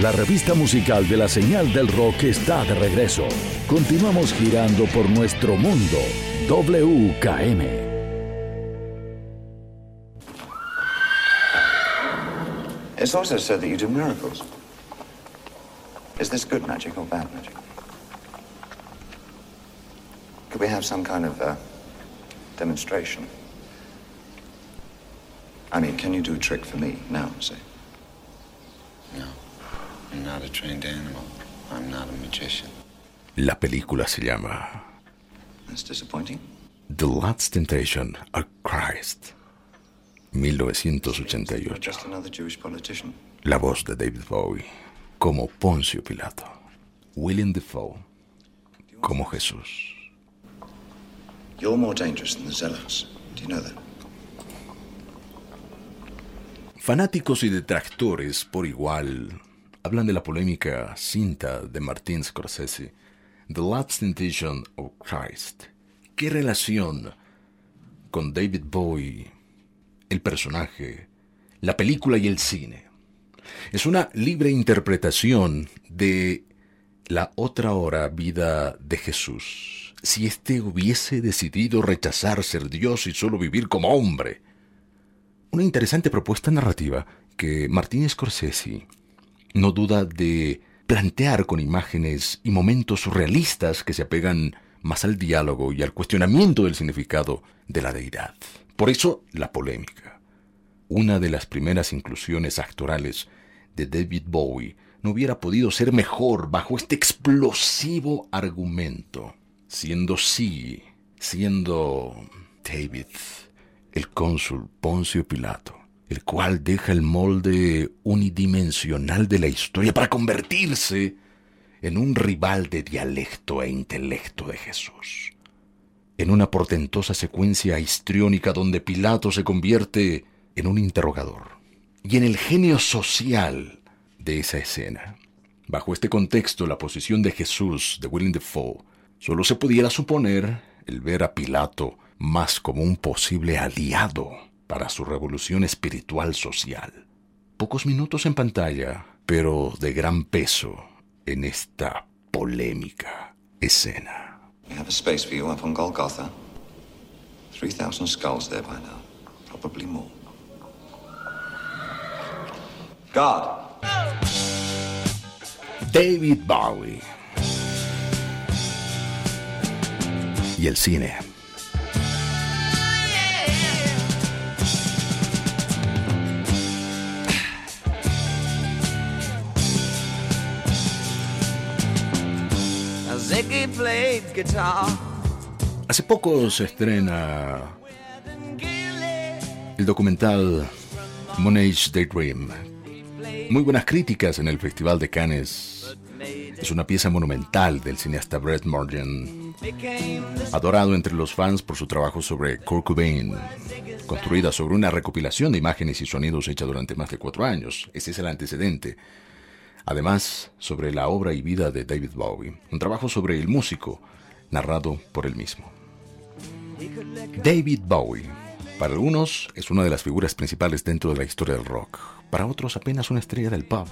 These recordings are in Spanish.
La revista musical de la señal del rock está de regreso. Continuamos girando por nuestro mundo. WKM. It's also said that you do miracles. Is this good magic or bad magic? Could we have some kind of uh, demonstration? I mean, can you do a trick for me now, say? La película se llama. The Last Temptation of Christ, 1988. Just another Jewish politician. La voz de David Bowie como Poncio Pilato. William Defoe como Jesús. You're more dangerous than the zealots. Do you know that? Fanáticos y detractores por igual hablan de la polémica cinta de Martin Scorsese, The Last Temptation of Christ. ¿Qué relación con David Bowie, el personaje, la película y el cine? Es una libre interpretación de la otra hora vida de Jesús. Si éste hubiese decidido rechazar ser Dios y solo vivir como hombre. Una interesante propuesta narrativa que Martín Scorsese no duda de plantear con imágenes y momentos surrealistas que se apegan más al diálogo y al cuestionamiento del significado de la deidad. Por eso, la polémica. Una de las primeras inclusiones actorales de David Bowie no hubiera podido ser mejor bajo este explosivo argumento, siendo sí, siendo David, el cónsul Poncio Pilato, el cual deja el molde unidimensional de la historia para convertirse en un rival de dialecto e intelecto de Jesús. En una portentosa secuencia histriónica donde Pilato se convierte en un interrogador. Y en el genio social de esa escena. Bajo este contexto, la posición de Jesús de William Defoe solo se pudiera suponer el ver a Pilato más como un posible aliado para su revolución espiritual social. Pocos minutos en pantalla, pero de gran peso en esta polémica escena. We have a space for you up on Golgotha. 3,000 skulls there by now. Probably more. God. David Bowie. Y el cine. Hace poco se estrena el documental Moonage Daydream. Muy buenas críticas en el Festival de Cannes. Es una pieza monumental del cineasta Brett Morgan, adorado entre los fans por su trabajo sobre Kurt Cobain, construida sobre una recopilación de imágenes y sonidos hecha durante más de cuatro años. Ese es el antecedente. Además, sobre la obra y vida de David Bowie, un trabajo sobre el músico, narrado por él mismo. David Bowie, para algunos es una de las figuras principales dentro de la historia del rock, para otros apenas una estrella del pop.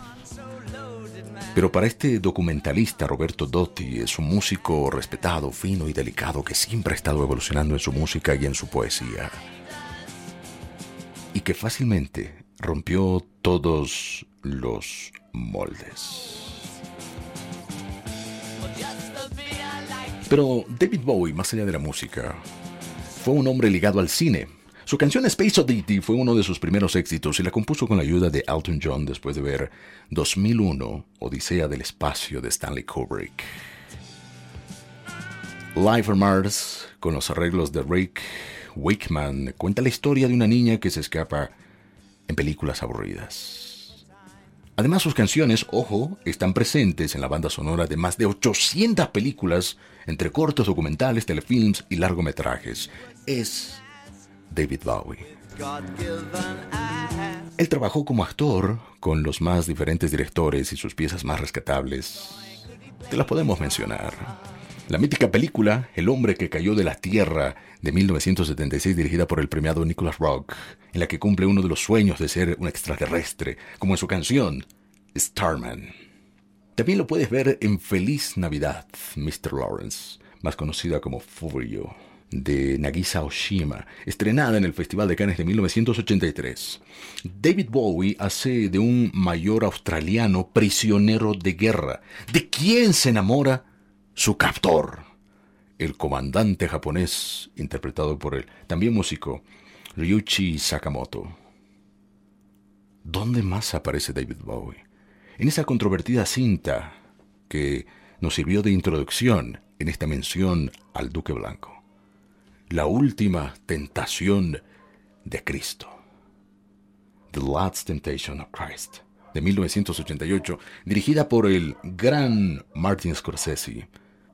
Pero para este documentalista Roberto Dotti es un músico respetado, fino y delicado que siempre ha estado evolucionando en su música y en su poesía. Y que fácilmente rompió todos los moldes. Pero David Bowie, más allá de la música, fue un hombre ligado al cine. Su canción Space Oddity fue uno de sus primeros éxitos y la compuso con la ayuda de Elton John después de ver 2001 Odisea del Espacio de Stanley Kubrick. Life on Mars, con los arreglos de Rick Wakeman, cuenta la historia de una niña que se escapa en películas aburridas. Además, sus canciones, ojo, están presentes en la banda sonora de más de 800 películas, entre cortos, documentales, telefilms y largometrajes. Es David Bowie. Él trabajó como actor con los más diferentes directores y sus piezas más rescatables. Te las podemos mencionar. La mítica película El hombre que cayó de la tierra de 1976 dirigida por el premiado Nicholas Rock, en la que cumple uno de los sueños de ser un extraterrestre, como en su canción Starman. También lo puedes ver en Feliz Navidad, Mr. Lawrence, más conocida como Furio, de Nagisa Oshima, estrenada en el Festival de Cannes de 1983. David Bowie hace de un mayor australiano prisionero de guerra. ¿De quién se enamora? Su captor, el comandante japonés, interpretado por el también músico Ryuichi Sakamoto. ¿Dónde más aparece David Bowie? En esa controvertida cinta que nos sirvió de introducción en esta mención al Duque Blanco. La última tentación de Cristo. The Last Temptation of Christ, de 1988, dirigida por el gran Martin Scorsese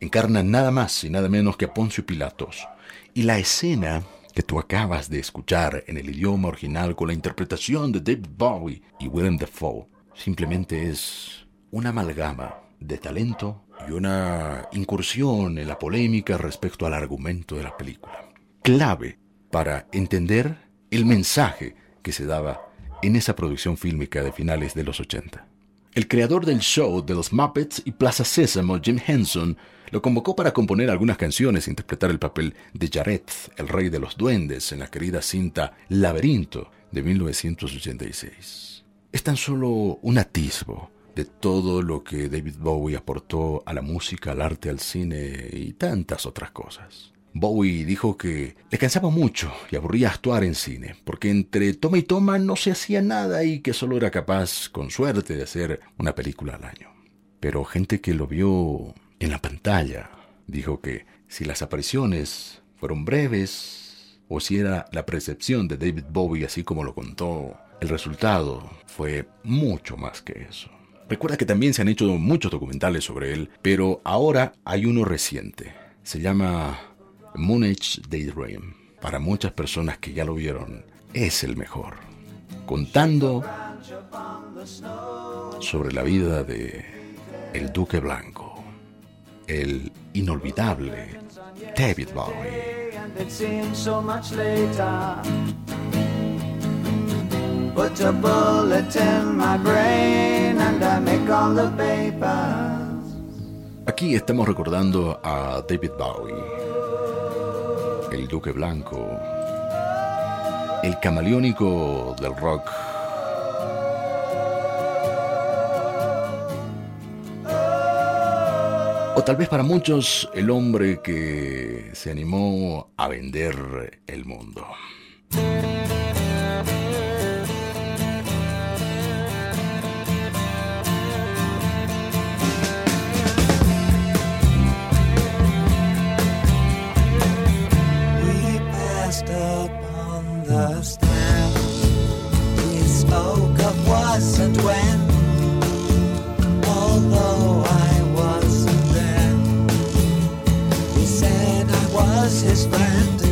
encarna nada más y nada menos que a Poncio Pilatos. Y la escena que tú acabas de escuchar en el idioma original con la interpretación de David Bowie y Willem Dafoe simplemente es una amalgama de talento y una incursión en la polémica respecto al argumento de la película. Clave para entender el mensaje que se daba en esa producción fílmica de finales de los 80. El creador del show de los Muppets y Plaza Sésamo, Jim Henson, lo convocó para componer algunas canciones e interpretar el papel de Jared, el rey de los duendes, en la querida cinta Laberinto de 1986. Es tan solo un atisbo de todo lo que David Bowie aportó a la música, al arte, al cine y tantas otras cosas. Bowie dijo que le cansaba mucho y aburría actuar en cine, porque entre toma y toma no se hacía nada y que solo era capaz, con suerte, de hacer una película al año. Pero gente que lo vio en la pantalla dijo que si las apariciones fueron breves o si era la percepción de David Bowie así como lo contó, el resultado fue mucho más que eso. Recuerda que también se han hecho muchos documentales sobre él, pero ahora hay uno reciente. Se llama Moonage Daydream, para muchas personas que ya lo vieron, es el mejor. Contando sobre la vida de el Duque Blanco, el inolvidable David Bowie. Aquí estamos recordando a David Bowie el Duque Blanco, el camaleónico del rock. O tal vez para muchos el hombre que se animó a vender el mundo. first time we spoke of was and when, although I wasn't there, he said I was his friend.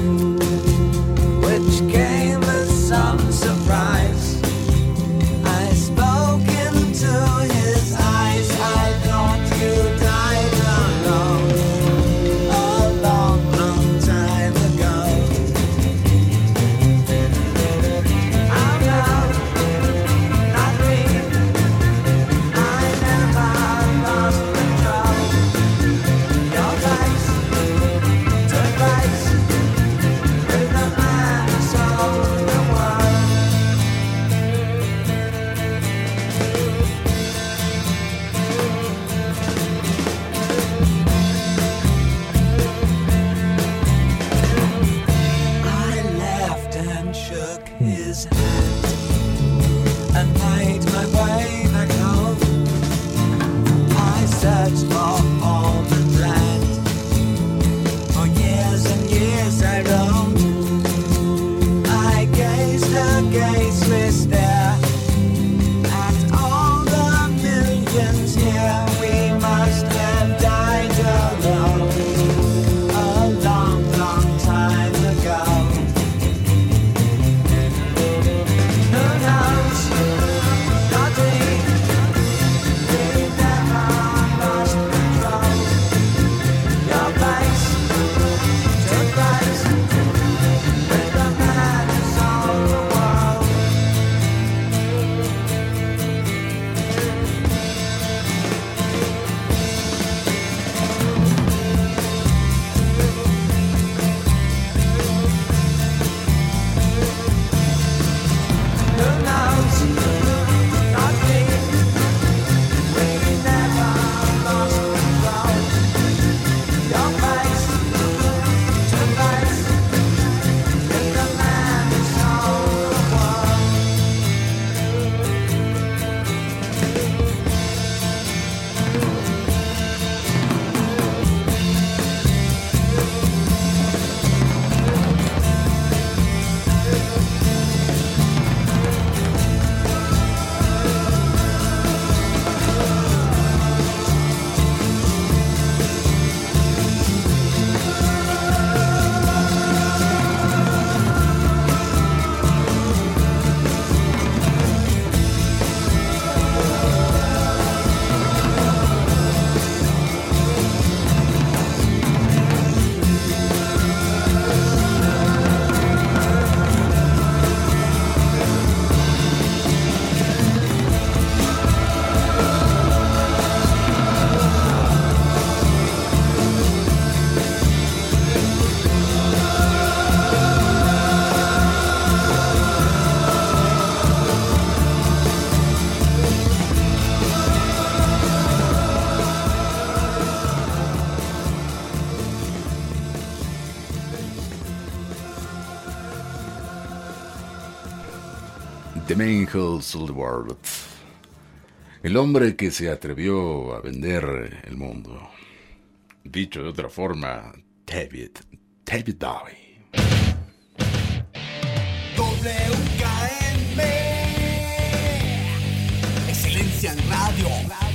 The World. El hombre que se atrevió a vender el mundo. Dicho de otra forma, David, David Bowie. WKM. Excelencia en radio.